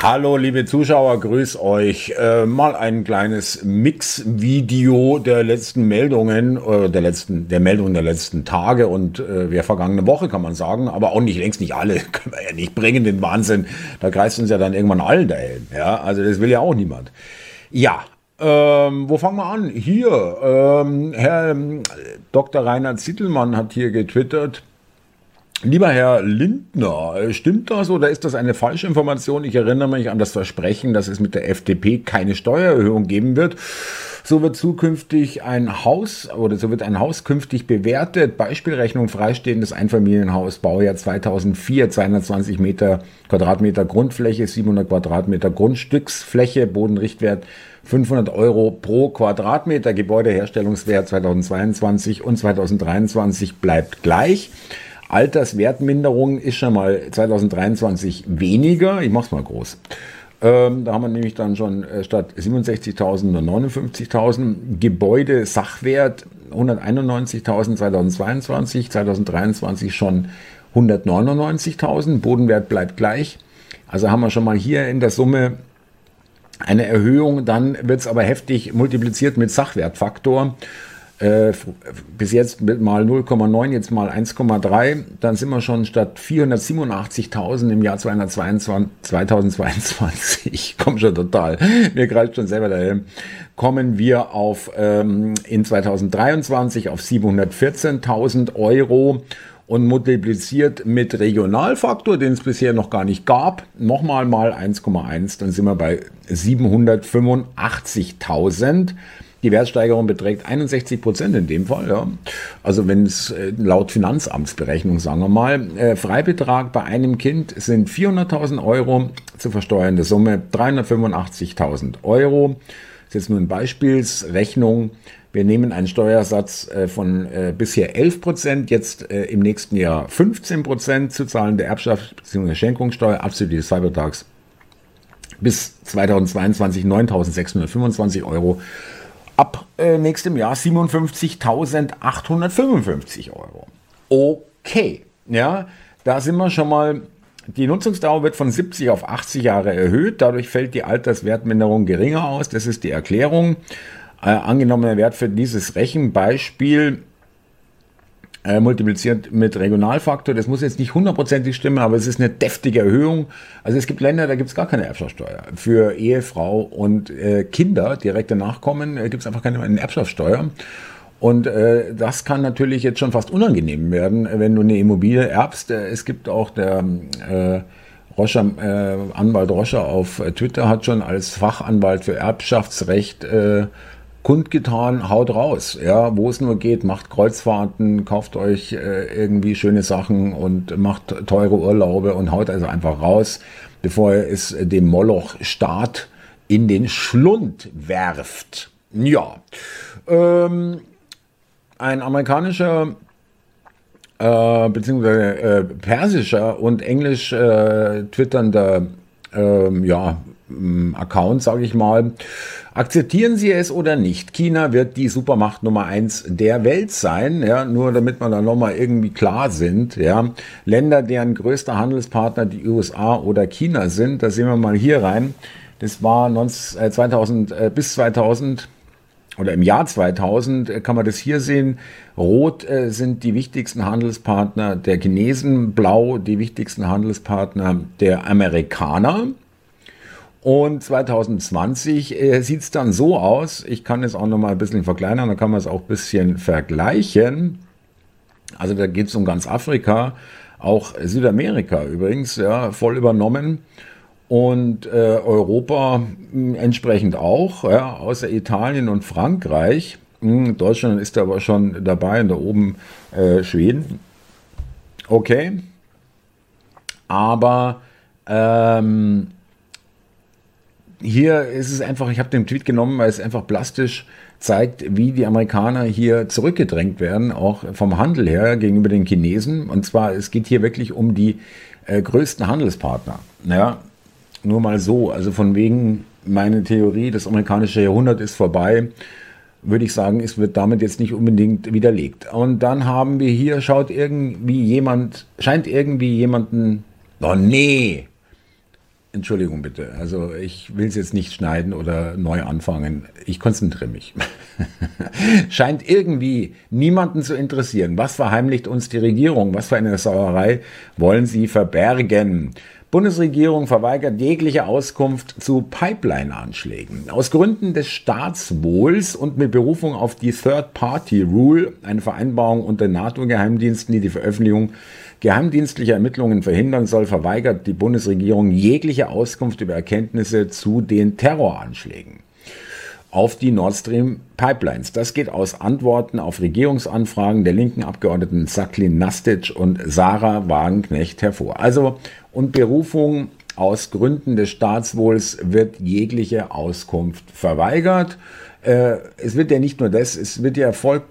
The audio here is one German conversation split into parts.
Hallo liebe Zuschauer, grüß euch. Äh, mal ein kleines Mix-Video der letzten Meldungen, äh, der letzten, der Meldungen der letzten Tage und äh, der vergangene Woche kann man sagen, aber auch nicht längst nicht alle, können wir ja nicht bringen, den Wahnsinn. Da kreist uns ja dann irgendwann allen Helm. Ja, also das will ja auch niemand. Ja, ähm, wo fangen wir an? Hier, ähm, Herr ähm, Dr. Reinhard Zittelmann hat hier getwittert, Lieber Herr Lindner, stimmt das oder ist das eine falsche Information? Ich erinnere mich an das Versprechen, dass es mit der FDP keine Steuererhöhung geben wird. So wird zukünftig ein Haus oder so wird ein Haus künftig bewertet. Beispielrechnung freistehendes Einfamilienhaus, Baujahr 2004, 220 Meter Quadratmeter Grundfläche, 700 Quadratmeter Grundstücksfläche, Bodenrichtwert 500 Euro pro Quadratmeter, Gebäudeherstellungswert 2022 und 2023 bleibt gleich. Alterswertminderung ist schon mal 2023 weniger. Ich mach's mal groß. Ähm, da haben wir nämlich dann schon äh, statt 67.000 nur 59.000. Gebäude Sachwert 191.000 2022, 2023 schon 199.000. Bodenwert bleibt gleich. Also haben wir schon mal hier in der Summe eine Erhöhung. Dann wird es aber heftig multipliziert mit Sachwertfaktor. Äh, bis jetzt mit mal 0,9, jetzt mal 1,3, dann sind wir schon statt 487.000 im Jahr 2022, 2022, komm schon total, mir greift schon selber dahin, kommen wir auf ähm, in 2023 auf 714.000 Euro und multipliziert mit Regionalfaktor, den es bisher noch gar nicht gab, nochmal mal 1,1, dann sind wir bei 785.000. Die Wertsteigerung beträgt 61 Prozent in dem Fall. Ja. Also wenn es äh, laut Finanzamtsberechnung, sagen wir mal, äh, Freibetrag bei einem Kind sind 400.000 Euro, zu versteuernde Summe 385.000 Euro. Das ist jetzt nur eine Beispielsrechnung. Wir nehmen einen Steuersatz äh, von äh, bisher 11 Prozent, jetzt im nächsten Jahr 15 Prozent zu zahlen der Erbschaft bzw. Schenkungssteuer abzüglich des Freibetrags bis 2022 9.625 Euro ab äh, nächstem Jahr 57.855 Euro. Okay, ja, da sind wir schon mal. Die Nutzungsdauer wird von 70 auf 80 Jahre erhöht. Dadurch fällt die Alterswertminderung geringer aus. Das ist die Erklärung. Äh, angenommener Wert für dieses Rechenbeispiel äh, multipliziert mit Regionalfaktor. Das muss jetzt nicht hundertprozentig stimmen, aber es ist eine deftige Erhöhung. Also es gibt Länder, da gibt es gar keine Erbschaftssteuer. Für Ehefrau und äh, Kinder, direkte Nachkommen, äh, gibt es einfach keine Erbschaftssteuer. Und äh, das kann natürlich jetzt schon fast unangenehm werden, wenn du eine Immobilie erbst. Äh, es gibt auch der äh, Roscher, äh, Anwalt Roscher auf Twitter hat schon als Fachanwalt für Erbschaftsrecht äh, kundgetan, haut raus, ja, wo es nur geht, macht Kreuzfahrten, kauft euch äh, irgendwie schöne Sachen und macht teure Urlaube und haut also einfach raus, bevor ihr es dem Moloch-Staat in den Schlund werft. Ja, ähm, ein amerikanischer äh, beziehungsweise äh, persischer und englisch äh, twitternder ähm, ja, Account, sage ich mal, Akzeptieren Sie es oder nicht, China wird die Supermacht Nummer eins der Welt sein, ja, nur damit wir da nochmal irgendwie klar sind, ja. Länder, deren größter Handelspartner die USA oder China sind, da sehen wir mal hier rein. Das war 19, 2000, äh, bis 2000 oder im Jahr 2000 äh, kann man das hier sehen. Rot äh, sind die wichtigsten Handelspartner der Chinesen, blau die wichtigsten Handelspartner der Amerikaner. Und 2020 äh, sieht es dann so aus, ich kann es auch noch mal ein bisschen verkleinern, da kann man es auch ein bisschen vergleichen. Also da geht es um ganz Afrika, auch Südamerika übrigens, ja, voll übernommen. Und äh, Europa mh, hm, entsprechend auch, ja, außer Italien und Frankreich. Hm, Deutschland ist aber schon dabei und da oben äh, Schweden. Okay. Aber ähm, hier ist es einfach, ich habe den Tweet genommen, weil es einfach plastisch zeigt, wie die Amerikaner hier zurückgedrängt werden, auch vom Handel her gegenüber den Chinesen. Und zwar, es geht hier wirklich um die äh, größten Handelspartner. Ja, nur mal so. Also von wegen meine Theorie, das amerikanische Jahrhundert ist vorbei, würde ich sagen, es wird damit jetzt nicht unbedingt widerlegt. Und dann haben wir hier, schaut irgendwie jemand, scheint irgendwie jemanden, oh nee, Entschuldigung bitte. Also ich will es jetzt nicht schneiden oder neu anfangen. Ich konzentriere mich. Scheint irgendwie niemanden zu interessieren. Was verheimlicht uns die Regierung? Was für eine Sauerei wollen sie verbergen? Bundesregierung verweigert jegliche Auskunft zu Pipeline-Anschlägen. Aus Gründen des Staatswohls und mit Berufung auf die Third-Party-Rule, eine Vereinbarung unter NATO-Geheimdiensten, die die Veröffentlichung geheimdienstlicher Ermittlungen verhindern soll, verweigert die Bundesregierung jegliche Auskunft über Erkenntnisse zu den Terroranschlägen auf die Nord Stream Pipelines. Das geht aus Antworten auf Regierungsanfragen der linken Abgeordneten Saklin Nastic und Sarah Wagenknecht hervor. Also und Berufung aus Gründen des Staatswohls wird jegliche Auskunft verweigert. Äh, es wird ja nicht nur das, es wird ja voll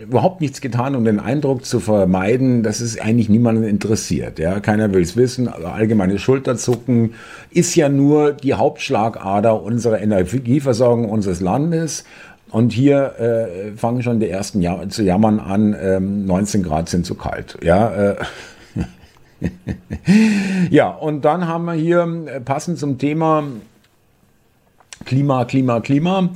überhaupt nichts getan, um den Eindruck zu vermeiden, dass es eigentlich niemanden interessiert. Ja? Keiner will es wissen. Allgemeine Schulterzucken ist ja nur die Hauptschlagader unserer Energieversorgung unseres Landes. Und hier äh, fangen schon die ersten Jahr zu jammern an, ähm, 19 Grad sind zu kalt. Ja, äh, ja, und dann haben wir hier äh, passend zum Thema Klima, Klima, Klima.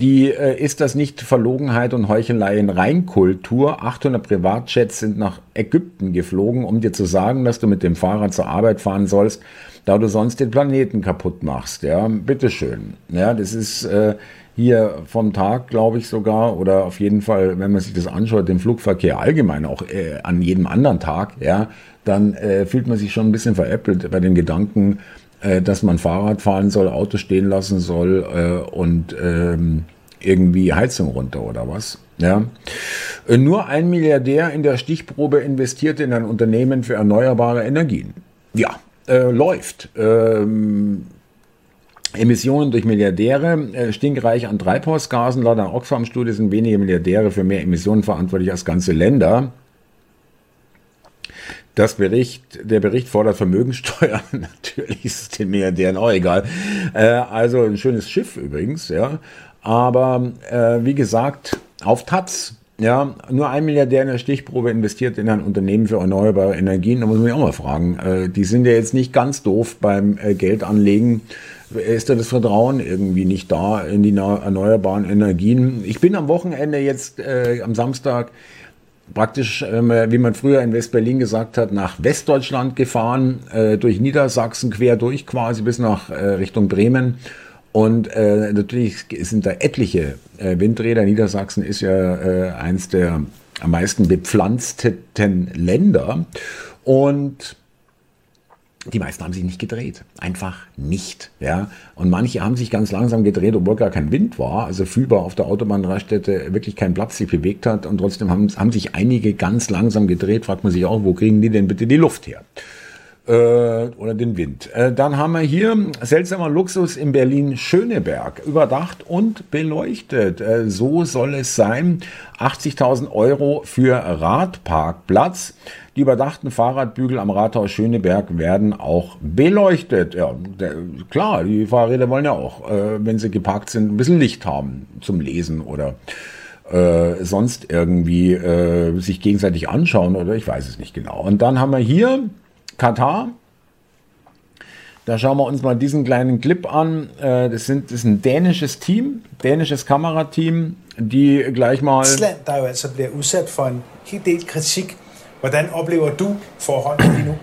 Die äh, ist das nicht Verlogenheit und Heuchelei in Reinkultur. 800 Privatjets sind nach Ägypten geflogen, um dir zu sagen, dass du mit dem Fahrrad zur Arbeit fahren sollst, da du sonst den Planeten kaputt machst. Ja, bitteschön. Ja, das ist äh, hier vom Tag, glaube ich sogar, oder auf jeden Fall, wenn man sich das anschaut, den Flugverkehr allgemein, auch äh, an jedem anderen Tag, ja, dann äh, fühlt man sich schon ein bisschen veräppelt bei den Gedanken, äh, dass man Fahrrad fahren soll, Auto stehen lassen soll äh, und ähm, irgendwie Heizung runter oder was. Ja. Äh, nur ein Milliardär in der Stichprobe investierte in ein Unternehmen für erneuerbare Energien. Ja, äh, läuft. Ähm, Emissionen durch Milliardäre, äh, stinkreich an Treibhausgasen. Laut einer Oxfam-Studie sind wenige Milliardäre für mehr Emissionen verantwortlich als ganze Länder. Das Bericht, der Bericht fordert Vermögenssteuer. Natürlich ist es den Milliardären auch egal. Äh, also ein schönes Schiff übrigens, ja. Aber äh, wie gesagt, auf Taz. Ja, nur ein Milliardär in der Stichprobe investiert in ein Unternehmen für erneuerbare Energien. Da muss man sich auch mal fragen. Äh, die sind ja jetzt nicht ganz doof beim äh, Geldanlegen. Ist da das Vertrauen irgendwie nicht da in die erneuerbaren Energien? Ich bin am Wochenende jetzt, äh, am Samstag, praktisch, äh, wie man früher in West-Berlin gesagt hat, nach Westdeutschland gefahren, äh, durch Niedersachsen quer durch quasi bis nach äh, Richtung Bremen. Und natürlich sind da etliche Windräder. Niedersachsen ist ja eins der am meisten bepflanzten Länder. Und die meisten haben sich nicht gedreht. Einfach nicht. Ja? Und manche haben sich ganz langsam gedreht, obwohl gar kein Wind war. Also fühlbar auf der Autobahnraststätte wirklich kein Platz sich bewegt hat. Und trotzdem haben, haben sich einige ganz langsam gedreht. Fragt man sich auch, wo kriegen die denn bitte die Luft her? Äh, oder den Wind. Äh, dann haben wir hier seltsamer Luxus in Berlin-Schöneberg. Überdacht und beleuchtet. Äh, so soll es sein. 80.000 Euro für Radparkplatz. Die überdachten Fahrradbügel am Rathaus Schöneberg werden auch beleuchtet. Ja, der, klar, die Fahrräder wollen ja auch, äh, wenn sie geparkt sind, ein bisschen Licht haben zum Lesen oder äh, sonst irgendwie äh, sich gegenseitig anschauen oder ich weiß es nicht genau. Und dann haben wir hier Katar. Da schauen wir uns mal diesen kleinen Clip an. Äh, das, sind, das ist ein dänisches Team, dänisches Kamerateam, die gleich mal... Island, der jo altså bliver udsat for en hel del kritik Hvordan oplever du forholdene lige nu?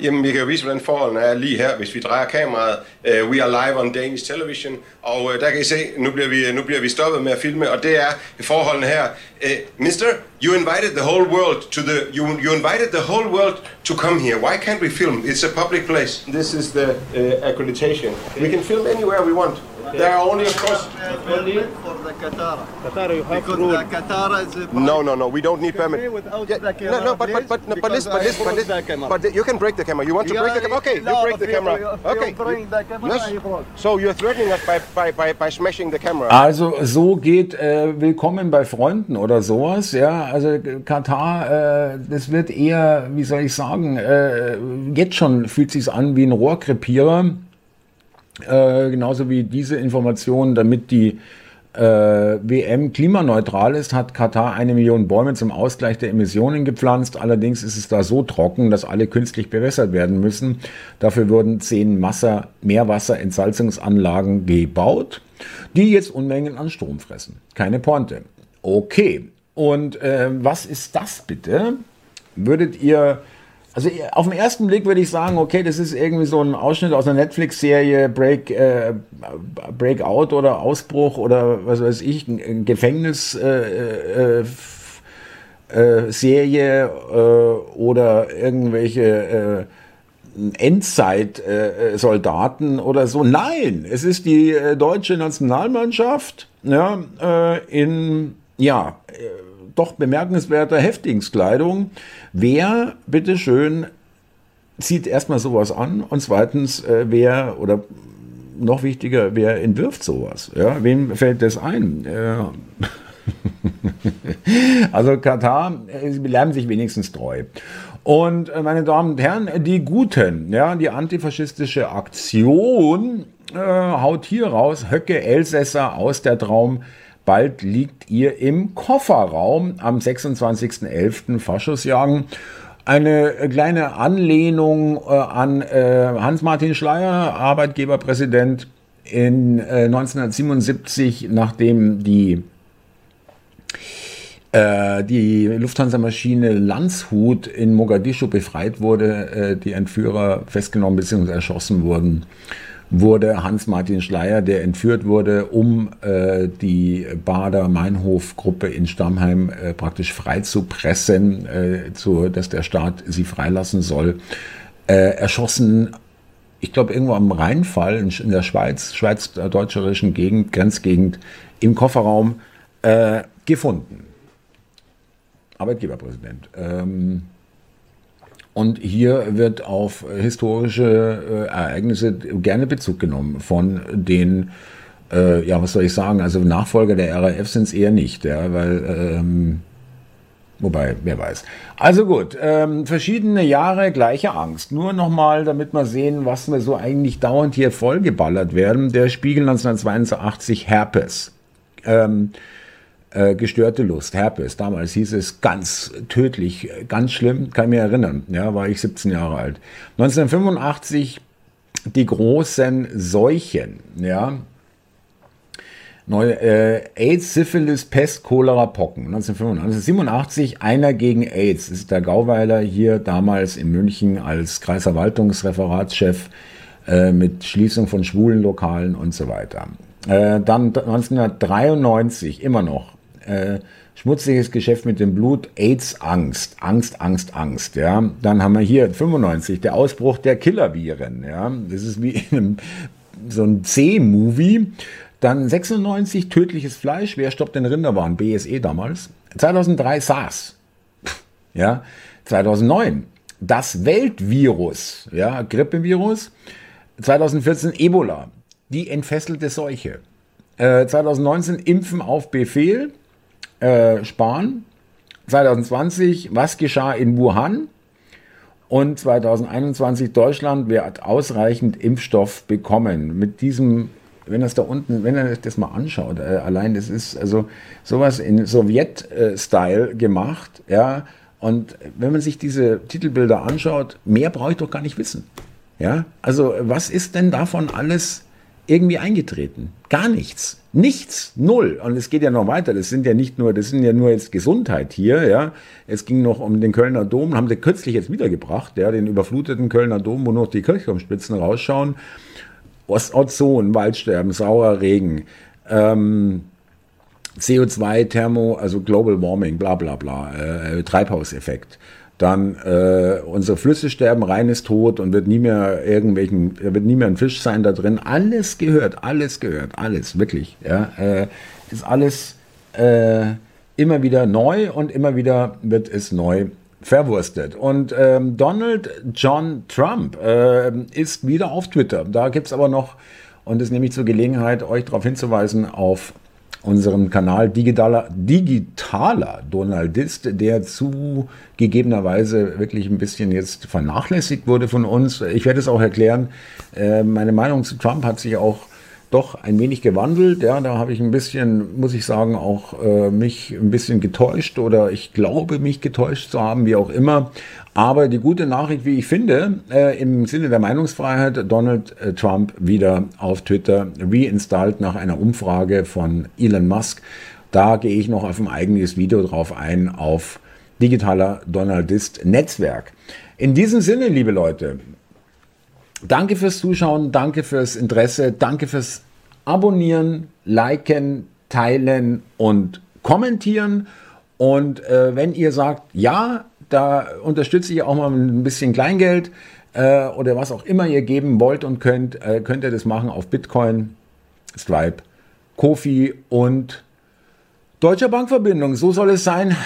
Jamen, vi kan jo vise, hvordan forholdene er lige her, hvis vi drejer kameraet. Uh, we are live on Danish television, og uh, der kan I se, nu bliver, vi, nu bliver vi stoppet med at filme, og det er forholdene her. Uh, mister, you invited the whole world to the, you, you invited the whole world to come here. Why can't we film? It's a public place. This is the uh, accreditation. We can film anywhere we want. There are only, of course. Only for the Qatar. Qatar, you have because the Qatar is. No, no, no. We don't need permit. Yeah, no, no, but but but no, but listen, but listen, but listen. But you can break the camera. You want to break the camera? Okay, you break the camera. Okay. Also so geht äh, Willkommen bei Freunden oder sowas. Ja, also Katar, äh, das wird eher, wie soll ich sagen, äh, jetzt schon fühlt sich's an wie ein Rohrkrepierer. Äh, genauso wie diese Informationen, damit die äh, WM klimaneutral ist, hat Katar eine Million Bäume zum Ausgleich der Emissionen gepflanzt. Allerdings ist es da so trocken, dass alle künstlich bewässert werden müssen. Dafür wurden zehn Wasser, Meerwasserentsalzungsanlagen gebaut, die jetzt Unmengen an Strom fressen. Keine Pointe. Okay. Und äh, was ist das bitte? Würdet ihr also auf den ersten Blick würde ich sagen, okay, das ist irgendwie so ein Ausschnitt aus einer Netflix-Serie, Break, äh, Breakout oder Ausbruch oder was weiß ich, ein Gefängnis. Äh, äh, äh, Serie äh, oder irgendwelche äh, Endzeit-Soldaten oder so. Nein, es ist die äh, deutsche Nationalmannschaft ja, äh, in ja, äh, doch bemerkenswerter Häftlingskleidung. Wer, bitteschön, zieht erstmal sowas an und zweitens, äh, wer oder noch wichtiger, wer entwirft sowas? Ja, wem fällt das ein? Ja. also Katar, äh, sie bleiben sich wenigstens treu. Und äh, meine Damen und Herren, die Guten, ja, die antifaschistische Aktion äh, haut hier raus, Höcke Elsässer aus der Traum Bald liegt ihr im Kofferraum am 26.11. Faschosjagen. Eine kleine Anlehnung äh, an äh, Hans-Martin Schleier, Arbeitgeberpräsident in äh, 1977, nachdem die äh, die Lufthansa-Maschine Landshut in Mogadischu befreit wurde, äh, die Entführer festgenommen bzw. erschossen wurden wurde Hans-Martin Schleier, der entführt wurde, um äh, die Bader-Meinhof-Gruppe in Stammheim äh, praktisch freizupressen, äh, zu, dass der Staat sie freilassen soll, äh, erschossen. Ich glaube, irgendwo am Rheinfall in, der Schweiz, schweiz-deutscherischen Gegend, Grenzgegend, im Kofferraum äh, gefunden. Arbeitgeberpräsident. Ähm, und hier wird auf historische äh, Ereignisse gerne Bezug genommen von den, äh, ja, was soll ich sagen, also Nachfolger der RAF sind es eher nicht, ja, weil, ähm, wobei, wer weiß. Also gut, ähm, verschiedene Jahre, gleiche Angst. Nur nochmal, damit wir sehen, was wir so eigentlich dauernd hier vollgeballert werden. Der Spiegel 1982 Herpes. Ähm, äh, gestörte Lust, Herpes. Damals hieß es ganz tödlich, ganz schlimm, kann ich mich erinnern. Ja, war ich 17 Jahre alt. 1985 die großen Seuchen, ja. Neu, äh, AIDS, Syphilis, Pest, Cholera, Pocken. 1987 einer gegen AIDS. Das ist der Gauweiler hier damals in München als Kreisverwaltungsreferatschef äh, mit Schließung von schwulen Lokalen und so weiter. Äh, dann 1993 immer noch äh, schmutziges Geschäft mit dem Blut, AIDS, Angst, Angst, Angst, Angst. Ja, dann haben wir hier 95 der Ausbruch der Killerviren. Ja, das ist wie in einem, so ein C-Movie. Dann 96 tödliches Fleisch. Wer stoppt den Rinderwahn? BSE damals. 2003 SARS. Ja, 2009 das Weltvirus, ja, Grippevirus. 2014 Ebola, die entfesselte Seuche. Äh, 2019 Impfen auf Befehl äh, sparen. 2020, was geschah in Wuhan? Und 2021, Deutschland wird ausreichend Impfstoff bekommen. Mit diesem, wenn das da unten, wenn er das mal anschaut, äh, allein das ist also sowas in Sowjet-Style gemacht, ja. Und wenn man sich diese Titelbilder anschaut, mehr brauche ich doch gar nicht wissen. Ja, also was ist denn davon alles irgendwie eingetreten? Gar nichts. Nichts, null. Und es geht ja noch weiter. Das sind ja nicht nur, das sind ja nur jetzt Gesundheit hier, ja. Es ging noch um den Kölner Dom, haben sie kürzlich jetzt wiedergebracht, ja, den überfluteten Kölner Dom, wo noch die Kirchturmspitzen rausschauen. Ozon, Waldsterben, saurer Regen, ähm, CO2, Thermo, also Global Warming, bla bla bla, äh, Treibhauseffekt dann äh, unsere Flüsse sterben, rein ist tot und wird nie mehr irgendwelchen, wird nie mehr ein Fisch sein da drin. Alles gehört, alles gehört, alles, wirklich. Ja, äh, ist alles äh, immer wieder neu und immer wieder wird es neu verwurstet. Und ähm, Donald John Trump äh, ist wieder auf Twitter. Da gibt es aber noch, und das nehme ich zur Gelegenheit, euch darauf hinzuweisen, auf unserem Kanal Digitaler, Digitaler Donaldist, der zugegebenerweise wirklich ein bisschen jetzt vernachlässigt wurde von uns. Ich werde es auch erklären. Äh, meine Meinung zu Trump hat sich auch doch ein wenig gewandelt. Ja, da habe ich ein bisschen, muss ich sagen, auch äh, mich ein bisschen getäuscht oder ich glaube, mich getäuscht zu haben, wie auch immer. Aber die gute Nachricht, wie ich finde, äh, im Sinne der Meinungsfreiheit, Donald äh, Trump wieder auf Twitter reinstallt nach einer Umfrage von Elon Musk. Da gehe ich noch auf ein eigenes Video drauf ein, auf digitaler Donaldist Netzwerk. In diesem Sinne, liebe Leute, danke fürs Zuschauen, danke fürs Interesse, danke fürs Abonnieren, Liken, Teilen und Kommentieren. Und äh, wenn ihr sagt, ja, da unterstütze ich auch mal ein bisschen Kleingeld äh, oder was auch immer ihr geben wollt und könnt, äh, könnt ihr das machen auf Bitcoin, Stripe, Kofi und Deutscher Bankverbindung. So soll es sein.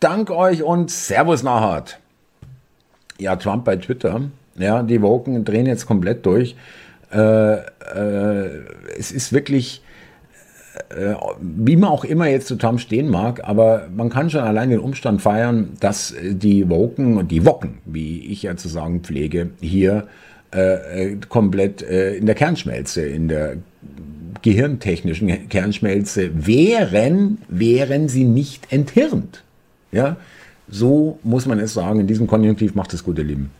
Dank euch und Servus nachhart. Ja, Trump bei Twitter. Ja, die Woken drehen jetzt komplett durch. Äh, äh, es ist wirklich äh, wie man auch immer jetzt zu Trump stehen mag, aber man kann schon allein den Umstand feiern, dass die Woken und die Woken, wie ich ja zu sagen pflege, hier äh, äh komplett äh, in der Kernschmelze, in der gehirntechnischen Kernschmelze wären, wären sie nicht enthirnt. Ja, so muss man es sagen. In diesem Konjunktiv macht es gute Lieben.